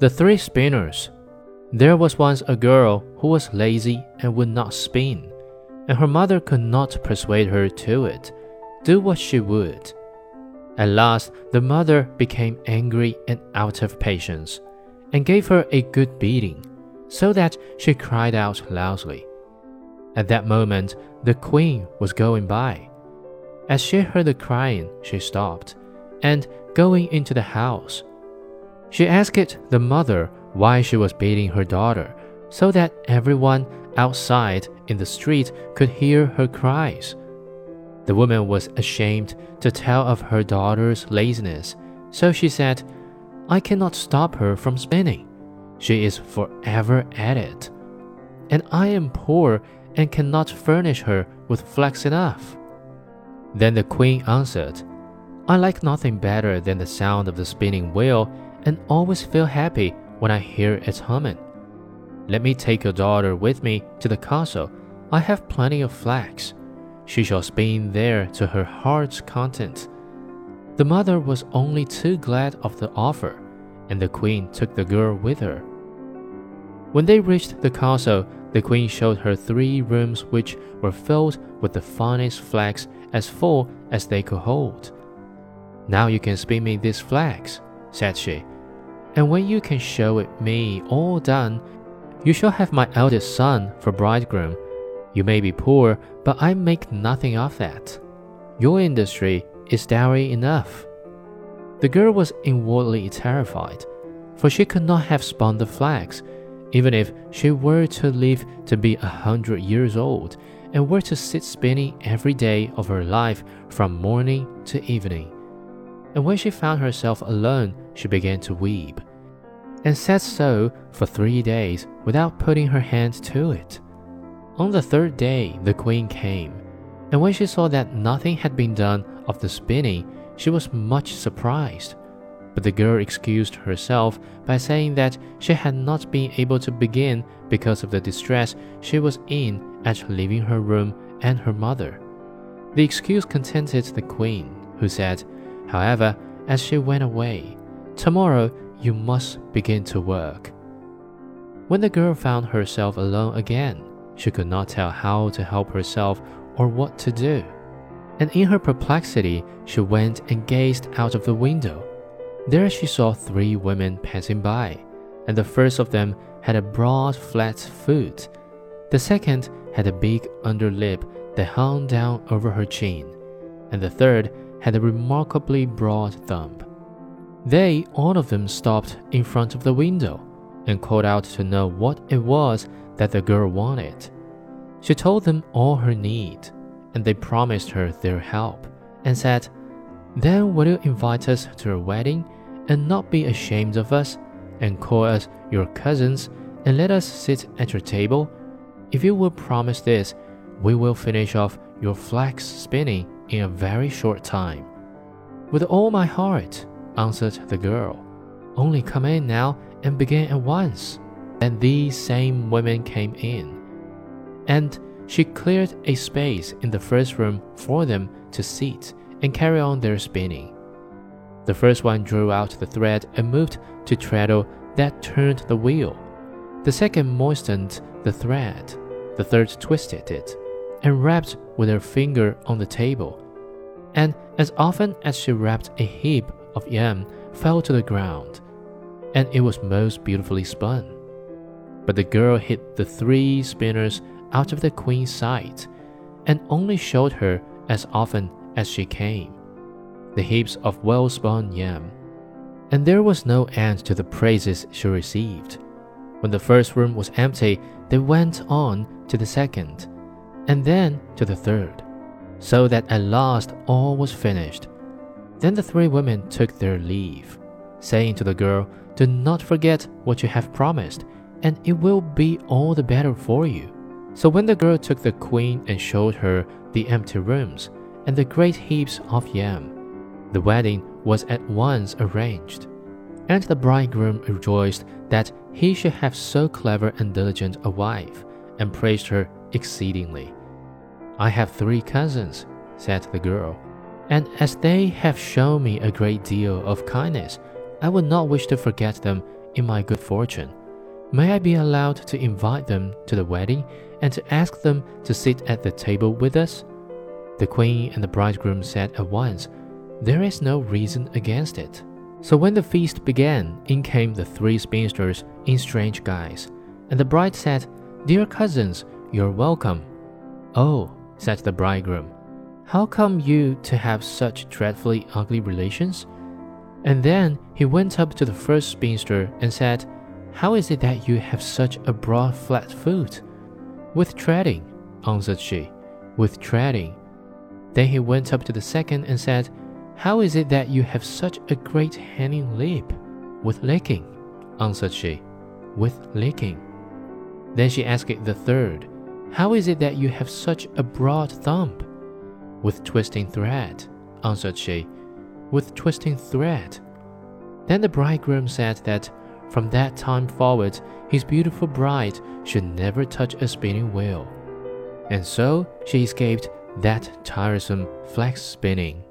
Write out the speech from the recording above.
The Three Spinners. There was once a girl who was lazy and would not spin, and her mother could not persuade her to it, do what she would. At last, the mother became angry and out of patience, and gave her a good beating, so that she cried out loudly. At that moment, the queen was going by. As she heard the crying, she stopped, and going into the house, she asked the mother why she was beating her daughter, so that everyone outside in the street could hear her cries. The woman was ashamed to tell of her daughter's laziness, so she said, I cannot stop her from spinning. She is forever at it. And I am poor and cannot furnish her with flax enough. Then the queen answered, I like nothing better than the sound of the spinning wheel and always feel happy when I hear its humming. Let me take your daughter with me to the castle. I have plenty of flax. She shall spin there to her heart's content. The mother was only too glad of the offer, and the queen took the girl with her. When they reached the castle, the queen showed her three rooms which were filled with the finest flax as full as they could hold. Now you can spin me these flax, said she, and when you can show it me all done, you shall have my eldest son for bridegroom. You may be poor, but I make nothing of that. Your industry is dowry enough. The girl was inwardly terrified, for she could not have spun the flax even if she were to live to be a hundred years old and were to sit spinning every day of her life from morning to evening. And when she found herself alone, she began to weep, and sat so for three days without putting her hand to it. On the third day, the queen came, and when she saw that nothing had been done of the spinning, she was much surprised. But the girl excused herself by saying that she had not been able to begin because of the distress she was in at leaving her room and her mother. The excuse contented the queen, who said, however, as she went away, Tomorrow you must begin to work. When the girl found herself alone again, she could not tell how to help herself or what to do. And in her perplexity, she went and gazed out of the window there she saw three women passing by, and the first of them had a broad, flat foot. The second had a big underlip that hung down over her chin, and the third had a remarkably broad thumb. They all of them stopped in front of the window and called out to know what it was that the girl wanted. She told them all her need, and they promised her their help, and said, Then will you invite us to your wedding and not be ashamed of us, and call us your cousins, and let us sit at your table? If you will promise this, we will finish off your flax spinning in a very short time. With all my heart, answered the girl. Only come in now and begin at once. And these same women came in. And she cleared a space in the first room for them to sit and carry on their spinning. The first one drew out the thread and moved to treadle that turned the wheel. The second moistened the thread. The third twisted it and rapped with her finger on the table. And as often as she rapped, a heap of yarn fell to the ground, and it was most beautifully spun. But the girl hid the three spinners out of the queen's sight, and only showed her as often as she came the heaps of well spun yarn. And there was no end to the praises she received. When the first room was empty, they went on to the second, and then to the third, so that at last all was finished. Then the three women took their leave, saying to the girl, Do not forget what you have promised, and it will be all the better for you. So when the girl took the queen and showed her the empty rooms and the great heaps of yarn, the wedding was at once arranged, and the bridegroom rejoiced that he should have so clever and diligent a wife, and praised her exceedingly. I have three cousins, said the girl, and as they have shown me a great deal of kindness, I would not wish to forget them in my good fortune. May I be allowed to invite them to the wedding and to ask them to sit at the table with us? The queen and the bridegroom said at once, There is no reason against it. So when the feast began, in came the three spinsters in strange guise. And the bride said, Dear cousins, you're welcome. Oh, said the bridegroom, how come you to have such dreadfully ugly relations? And then he went up to the first spinster and said, How is it that you have such a broad flat foot? With treading, answered she, with treading. Then he went up to the second and said, How is it that you have such a great hanging lip? With licking, answered she, with licking. Then she asked the third, How is it that you have such a broad thumb? With twisting thread, answered she, with twisting thread. Then the bridegroom said that from that time forward his beautiful bride should never touch a spinning wheel. And so she escaped that tiresome flax spinning.